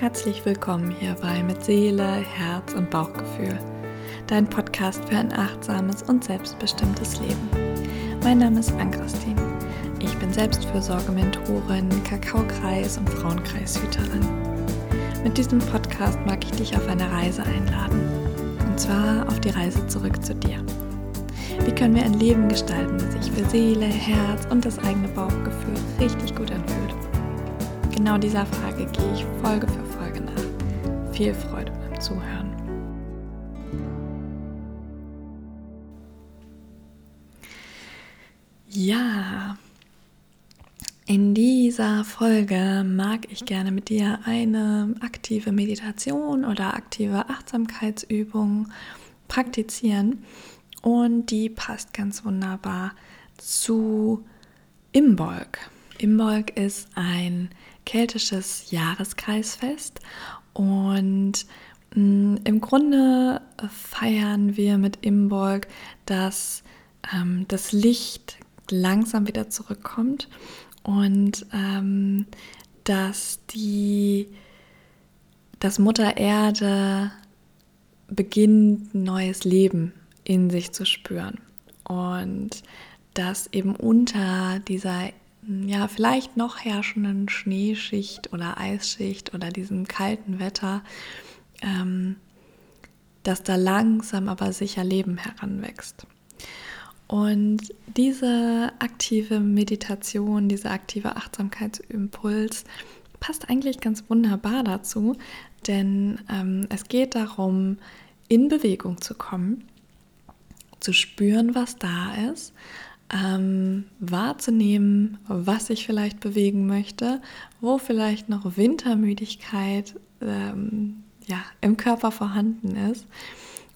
Herzlich willkommen hierbei mit Seele, Herz und Bauchgefühl. Dein Podcast für ein achtsames und selbstbestimmtes Leben. Mein Name ist Ann-Christine. Ich bin Selbstfürsorge-Mentorin, Kakaokreis- und Frauenkreishüterin. Mit diesem Podcast mag ich dich auf eine Reise einladen. Und zwar auf die Reise zurück zu dir. Wie können wir ein Leben gestalten, das sich für Seele, Herz und das eigene Bauchgefühl richtig gut anfühlt? Genau dieser Frage gehe ich Folge für. Viel Freude beim Zuhören. Ja, in dieser Folge mag ich gerne mit dir eine aktive Meditation oder aktive Achtsamkeitsübung praktizieren und die passt ganz wunderbar zu Imbolg. Imbolg ist ein keltisches Jahreskreisfest und mm, im Grunde feiern wir mit Imbolg, dass ähm, das Licht langsam wieder zurückkommt und ähm, dass die dass Mutter Erde beginnt neues Leben in sich zu spüren. Und dass eben unter dieser ja, vielleicht noch herrschenden Schneeschicht oder Eisschicht oder diesem kalten Wetter, ähm, dass da langsam aber sicher Leben heranwächst. Und diese aktive Meditation, dieser aktive Achtsamkeitsimpuls passt eigentlich ganz wunderbar dazu, denn ähm, es geht darum, in Bewegung zu kommen, zu spüren, was da ist, ähm, wahrzunehmen, was ich vielleicht bewegen möchte, wo vielleicht noch Wintermüdigkeit ähm, ja, im Körper vorhanden ist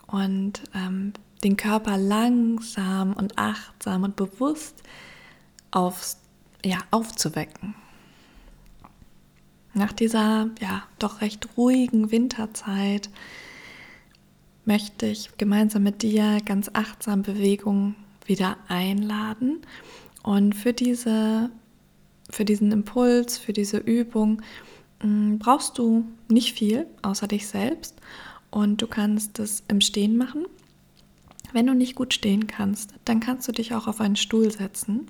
und ähm, den Körper langsam und achtsam und bewusst aufs, ja, aufzuwecken. Nach dieser ja doch recht ruhigen Winterzeit möchte ich gemeinsam mit dir ganz achtsam Bewegung wieder einladen. Und für, diese, für diesen Impuls, für diese Übung mm, brauchst du nicht viel außer dich selbst. Und du kannst es im Stehen machen. Wenn du nicht gut stehen kannst, dann kannst du dich auch auf einen Stuhl setzen.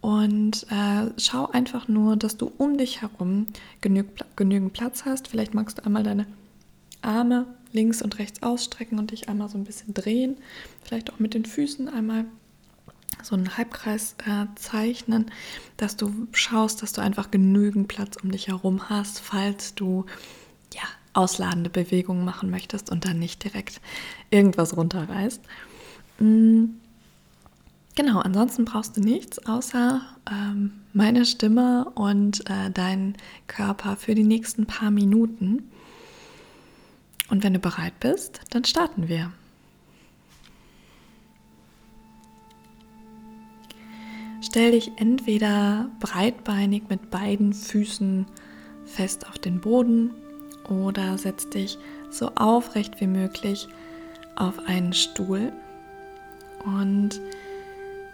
Und äh, schau einfach nur, dass du um dich herum genü genügend Platz hast. Vielleicht magst du einmal deine Arme links und rechts ausstrecken und dich einmal so ein bisschen drehen. Vielleicht auch mit den Füßen einmal so einen Halbkreis äh, zeichnen, dass du schaust, dass du einfach genügend Platz um dich herum hast, falls du ja ausladende Bewegungen machen möchtest und dann nicht direkt irgendwas runterreißt. Mhm. Genau, ansonsten brauchst du nichts außer ähm, meine Stimme und äh, deinen Körper für die nächsten paar Minuten. Und wenn du bereit bist, dann starten wir. Stell dich entweder breitbeinig mit beiden Füßen fest auf den Boden oder setz dich so aufrecht wie möglich auf einen Stuhl. Und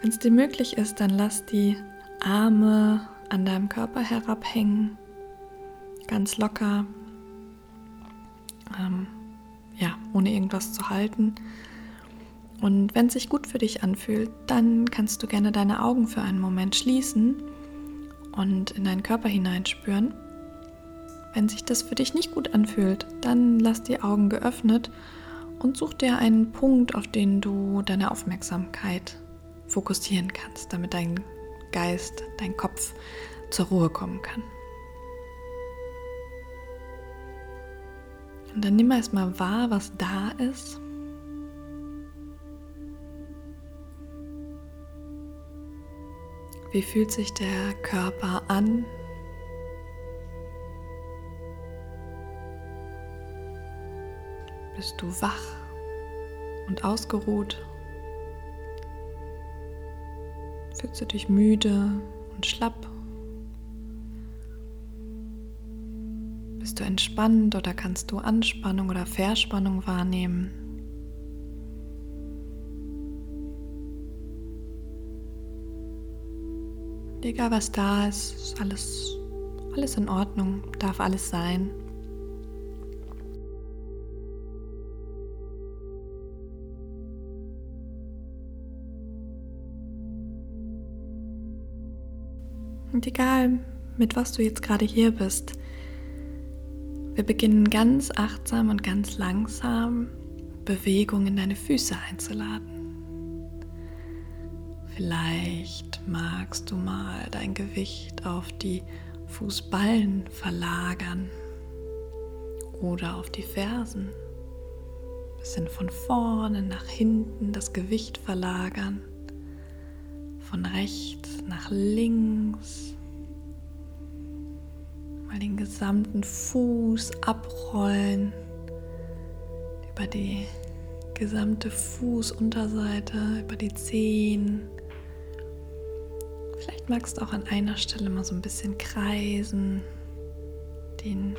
wenn es dir möglich ist, dann lass die Arme an deinem Körper herabhängen, ganz locker, ähm, ja, ohne irgendwas zu halten. Und wenn es sich gut für dich anfühlt, dann kannst du gerne deine Augen für einen Moment schließen und in deinen Körper hineinspüren. Wenn sich das für dich nicht gut anfühlt, dann lass die Augen geöffnet und such dir einen Punkt, auf den du deine Aufmerksamkeit fokussieren kannst, damit dein Geist, dein Kopf zur Ruhe kommen kann. Und dann nimm erstmal wahr, was da ist. Wie fühlt sich der Körper an? Bist du wach und ausgeruht? Fühlst du dich müde und schlapp? Bist du entspannt oder kannst du Anspannung oder Verspannung wahrnehmen? Egal was da ist, ist alles, alles in Ordnung, darf alles sein. Und egal, mit was du jetzt gerade hier bist, wir beginnen ganz achtsam und ganz langsam Bewegung in deine Füße einzuladen. Vielleicht magst du mal dein Gewicht auf die Fußballen verlagern oder auf die Fersen. Bisschen von vorne nach hinten das Gewicht verlagern, von rechts nach links. Mal den gesamten Fuß abrollen über die gesamte Fußunterseite, über die Zehen. Vielleicht magst du auch an einer Stelle mal so ein bisschen kreisen, den,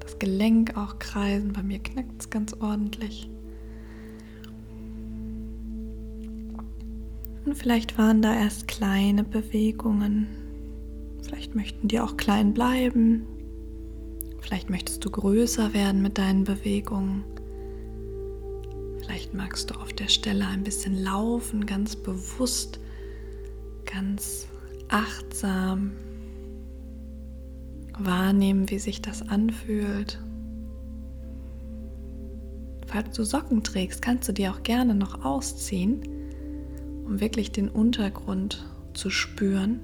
das Gelenk auch kreisen. Bei mir knackt es ganz ordentlich. Und vielleicht waren da erst kleine Bewegungen. Vielleicht möchten die auch klein bleiben. Vielleicht möchtest du größer werden mit deinen Bewegungen. Vielleicht magst du auf der Stelle ein bisschen laufen, ganz bewusst, ganz achtsam wahrnehmen, wie sich das anfühlt. Falls du Socken trägst, kannst du die auch gerne noch ausziehen, um wirklich den Untergrund zu spüren.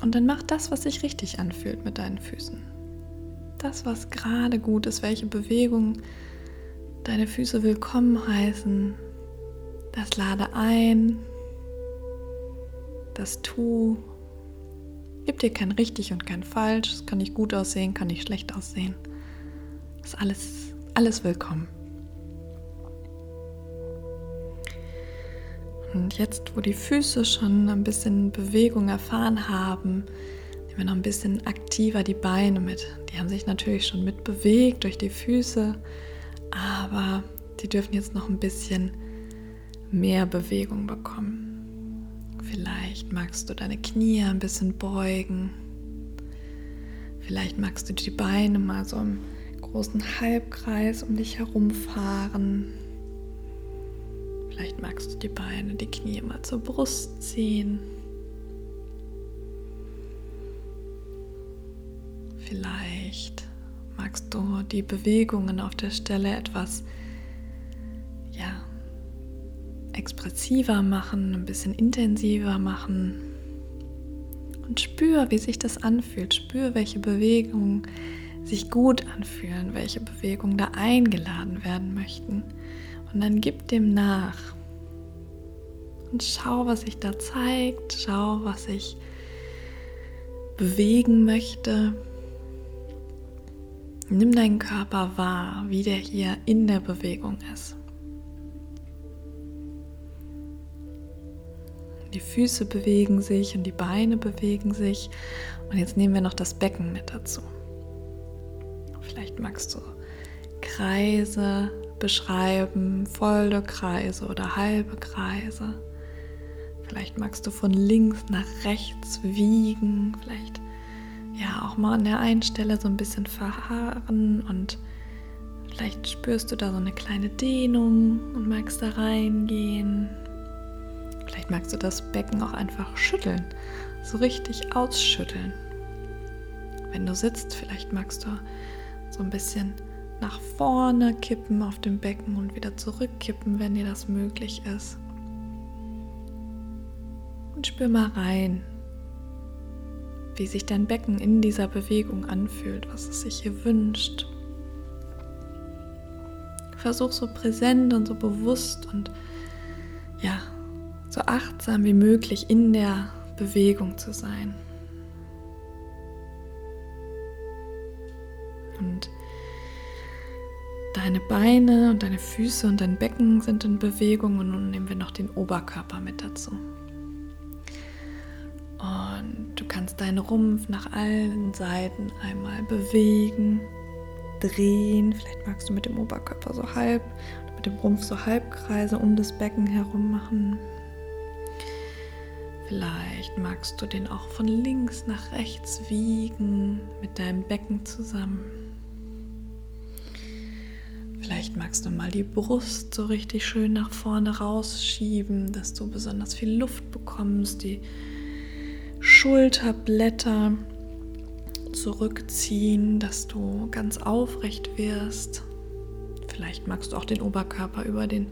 Und dann mach das, was sich richtig anfühlt mit deinen Füßen. Das, was gerade gut ist, welche Bewegung deine Füße willkommen heißen. Das lade ein, das tu. Gib dir kein richtig und kein falsch. Es kann nicht gut aussehen, kann nicht schlecht aussehen. Ist alles, alles willkommen. Und jetzt, wo die Füße schon ein bisschen Bewegung erfahren haben, nehmen wir noch ein bisschen aktiver die Beine mit. Die haben sich natürlich schon mitbewegt durch die Füße, aber die dürfen jetzt noch ein bisschen mehr Bewegung bekommen. Vielleicht magst du deine Knie ein bisschen beugen. Vielleicht magst du die Beine mal so im großen Halbkreis um dich herum fahren. Vielleicht magst du die Beine, die Knie mal zur Brust ziehen. Vielleicht magst du die Bewegungen auf der Stelle etwas ja, expressiver machen, ein bisschen intensiver machen. Und spür, wie sich das anfühlt. Spür, welche Bewegungen sich gut anfühlen, welche Bewegungen da eingeladen werden möchten. Und dann gib dem nach. Und schau, was sich da zeigt. Schau, was ich bewegen möchte. Nimm deinen Körper wahr, wie der hier in der Bewegung ist. Die Füße bewegen sich und die Beine bewegen sich. Und jetzt nehmen wir noch das Becken mit dazu. Vielleicht magst du Kreise beschreiben, volle Kreise oder halbe Kreise. Vielleicht magst du von links nach rechts wiegen, vielleicht ja auch mal an der einen Stelle so ein bisschen verharren und vielleicht spürst du da so eine kleine Dehnung und magst da reingehen. Vielleicht magst du das Becken auch einfach schütteln, so richtig ausschütteln. Wenn du sitzt, vielleicht magst du so ein bisschen nach vorne kippen auf dem Becken und wieder zurückkippen, wenn dir das möglich ist. Und spür mal rein, wie sich dein Becken in dieser Bewegung anfühlt, was es sich hier wünscht. Versuch so präsent und so bewusst und ja, so achtsam wie möglich in der Bewegung zu sein. Deine Beine und deine Füße und dein Becken sind in Bewegung und nun nehmen wir noch den Oberkörper mit dazu. Und du kannst deinen Rumpf nach allen Seiten einmal bewegen, drehen. Vielleicht magst du mit dem Oberkörper so halb, mit dem Rumpf so Halbkreise um das Becken herum machen. Vielleicht magst du den auch von links nach rechts wiegen mit deinem Becken zusammen. Vielleicht magst du mal die Brust so richtig schön nach vorne rausschieben, dass du besonders viel Luft bekommst, die Schulterblätter zurückziehen, dass du ganz aufrecht wirst. Vielleicht magst du auch den Oberkörper über, den,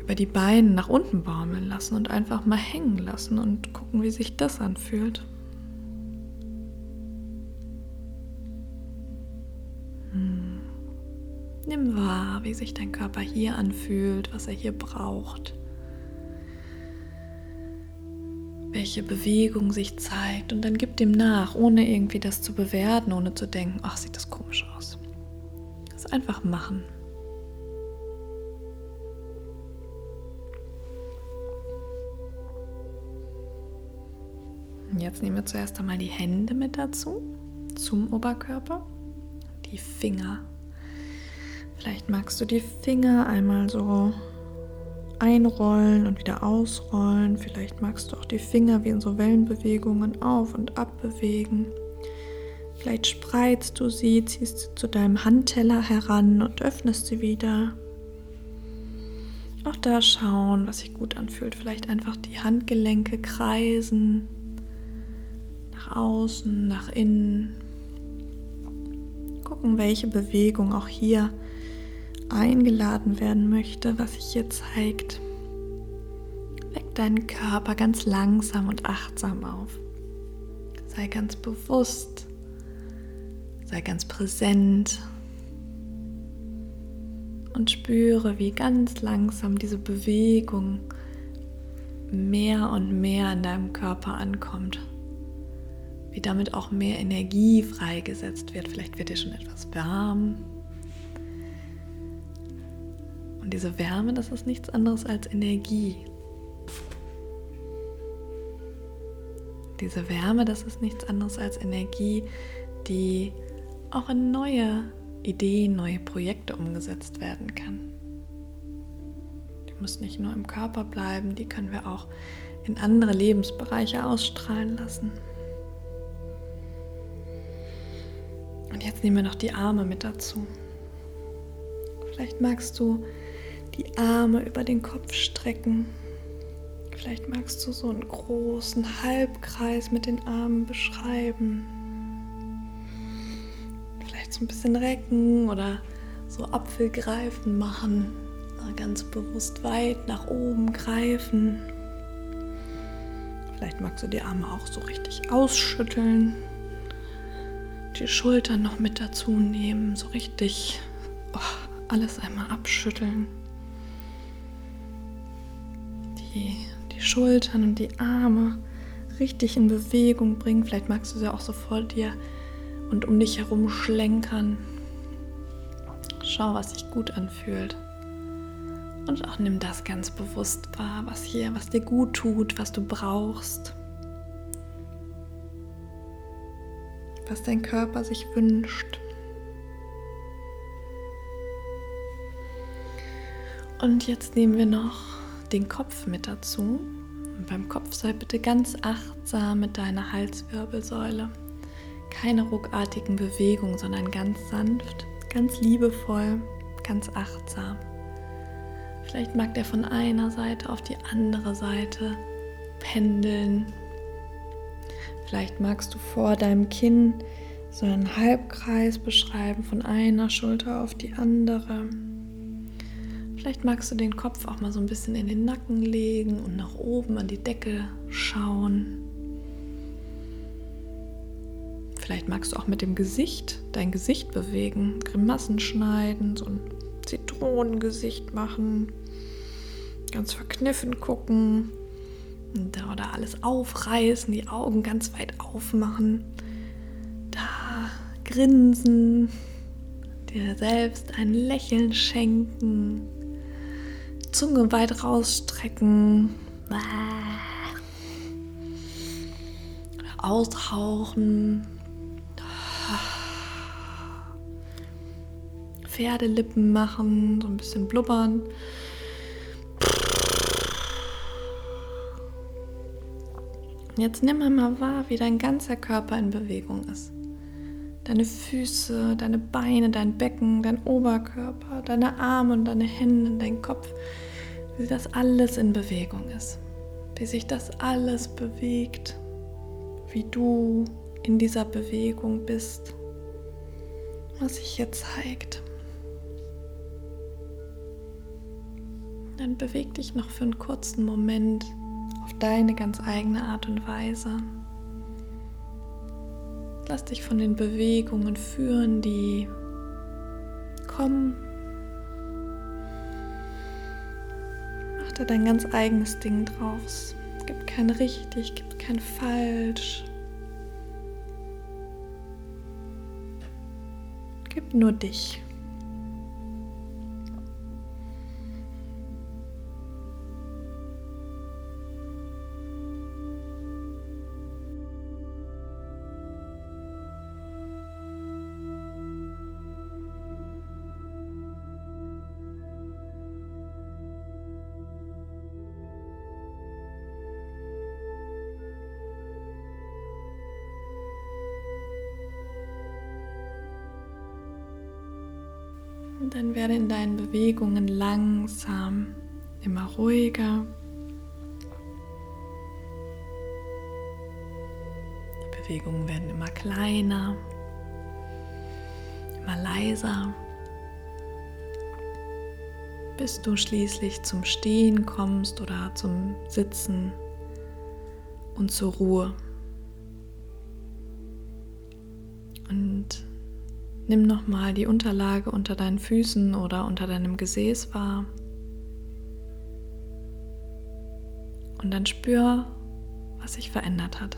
über die Beine nach unten baumeln lassen und einfach mal hängen lassen und gucken, wie sich das anfühlt. Nimm wahr, wie sich dein Körper hier anfühlt, was er hier braucht. welche Bewegung sich zeigt und dann gib dem nach, ohne irgendwie das zu bewerten, ohne zu denken, ach, sieht das komisch aus. Das einfach machen. Jetzt nehmen wir zuerst einmal die Hände mit dazu, zum Oberkörper, die Finger. Vielleicht magst du die Finger einmal so einrollen und wieder ausrollen. Vielleicht magst du auch die Finger wie in so Wellenbewegungen auf und ab bewegen. Vielleicht spreizt du sie, ziehst sie zu deinem Handteller heran und öffnest sie wieder. Auch da schauen, was sich gut anfühlt. Vielleicht einfach die Handgelenke kreisen. Nach außen, nach innen. Gucken, welche Bewegung auch hier eingeladen werden möchte, was sich hier zeigt. Weck deinen Körper ganz langsam und achtsam auf. Sei ganz bewusst, sei ganz präsent und spüre, wie ganz langsam diese Bewegung mehr und mehr in deinem Körper ankommt. Wie damit auch mehr Energie freigesetzt wird. Vielleicht wird dir schon etwas warm, diese Wärme, das ist nichts anderes als Energie. Diese Wärme, das ist nichts anderes als Energie, die auch in neue Ideen, neue Projekte umgesetzt werden kann. Die muss nicht nur im Körper bleiben, die können wir auch in andere Lebensbereiche ausstrahlen lassen. Und jetzt nehmen wir noch die Arme mit dazu. Vielleicht magst du die Arme über den Kopf strecken. Vielleicht magst du so einen großen Halbkreis mit den Armen beschreiben. Vielleicht so ein bisschen recken oder so Apfelgreifen machen. Ganz bewusst weit nach oben greifen. Vielleicht magst du die Arme auch so richtig ausschütteln. Die Schultern noch mit dazu nehmen. So richtig oh, alles einmal abschütteln die, die Schultern und die Arme richtig in Bewegung bringen. Vielleicht magst du sie auch so vor dir und um dich herum schlenkern. Schau, was sich gut anfühlt. Und auch nimm das ganz bewusst wahr, was hier, was dir gut tut, was du brauchst. Was dein Körper sich wünscht. Und jetzt nehmen wir noch den Kopf mit dazu. Und beim Kopf sei bitte ganz achtsam mit deiner Halswirbelsäule. Keine ruckartigen Bewegungen, sondern ganz sanft, ganz liebevoll, ganz achtsam. Vielleicht mag der von einer Seite auf die andere Seite pendeln. Vielleicht magst du vor deinem Kinn so einen Halbkreis beschreiben von einer Schulter auf die andere. Vielleicht magst du den Kopf auch mal so ein bisschen in den Nacken legen und nach oben an die Decke schauen. Vielleicht magst du auch mit dem Gesicht dein Gesicht bewegen, Grimassen schneiden, so ein Zitronengesicht machen, ganz verkniffen gucken oder alles aufreißen, die Augen ganz weit aufmachen, da grinsen, dir selbst ein Lächeln schenken Zunge weit rausstrecken. Aushauchen. Pferdelippen machen, so ein bisschen blubbern. Jetzt nimm mal wahr, wie dein ganzer Körper in Bewegung ist. Deine Füße, deine Beine, dein Becken, dein Oberkörper, deine Arme und deine Hände, dein Kopf, wie das alles in Bewegung ist, wie sich das alles bewegt, wie du in dieser Bewegung bist, was sich jetzt zeigt. Dann beweg dich noch für einen kurzen Moment auf deine ganz eigene Art und Weise. Lass dich von den Bewegungen führen, die kommen. Mach da dein ganz eigenes Ding draus. Gibt kein richtig, gibt kein falsch. Gib nur dich. Dann werde in deinen Bewegungen langsam immer ruhiger. Die Bewegungen werden immer kleiner, immer leiser, bis du schließlich zum Stehen kommst oder zum Sitzen und zur Ruhe. Nimm nochmal die Unterlage unter deinen Füßen oder unter deinem Gesäß wahr. Und dann spür, was sich verändert hat.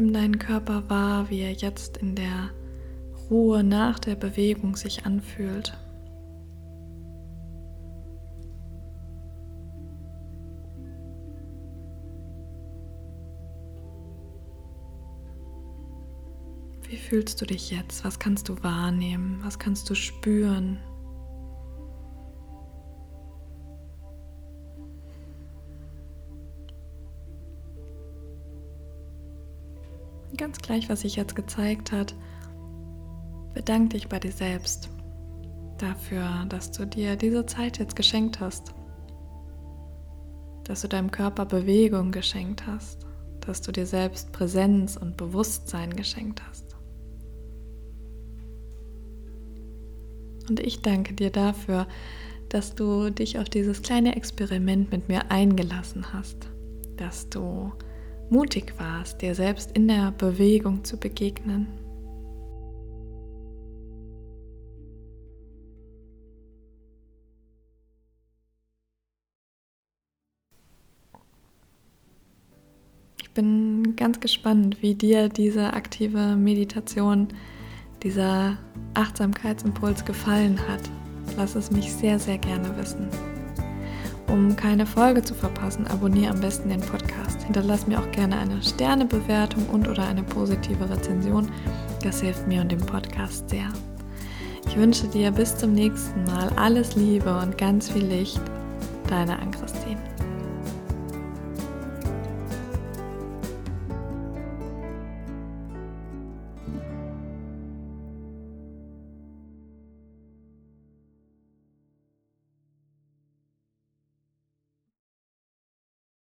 Nimm deinen Körper wahr, wie er jetzt in der Ruhe nach der Bewegung sich anfühlt. Wie fühlst du dich jetzt? Was kannst du wahrnehmen? Was kannst du spüren? Gleich, was sich jetzt gezeigt hat, bedank dich bei dir selbst dafür, dass du dir diese Zeit jetzt geschenkt hast, dass du deinem Körper Bewegung geschenkt hast, dass du dir selbst Präsenz und Bewusstsein geschenkt hast. Und ich danke dir dafür, dass du dich auf dieses kleine Experiment mit mir eingelassen hast, dass du mutig warst, dir selbst in der Bewegung zu begegnen. Ich bin ganz gespannt, wie dir diese aktive Meditation, dieser Achtsamkeitsimpuls gefallen hat. Lass es mich sehr, sehr gerne wissen. Um keine Folge zu verpassen, abonniere am besten den Podcast. Hinterlass mir auch gerne eine Sternebewertung und oder eine positive Rezension. Das hilft mir und dem Podcast sehr. Ich wünsche dir bis zum nächsten Mal alles Liebe und ganz viel Licht. Deine Ann-Christine.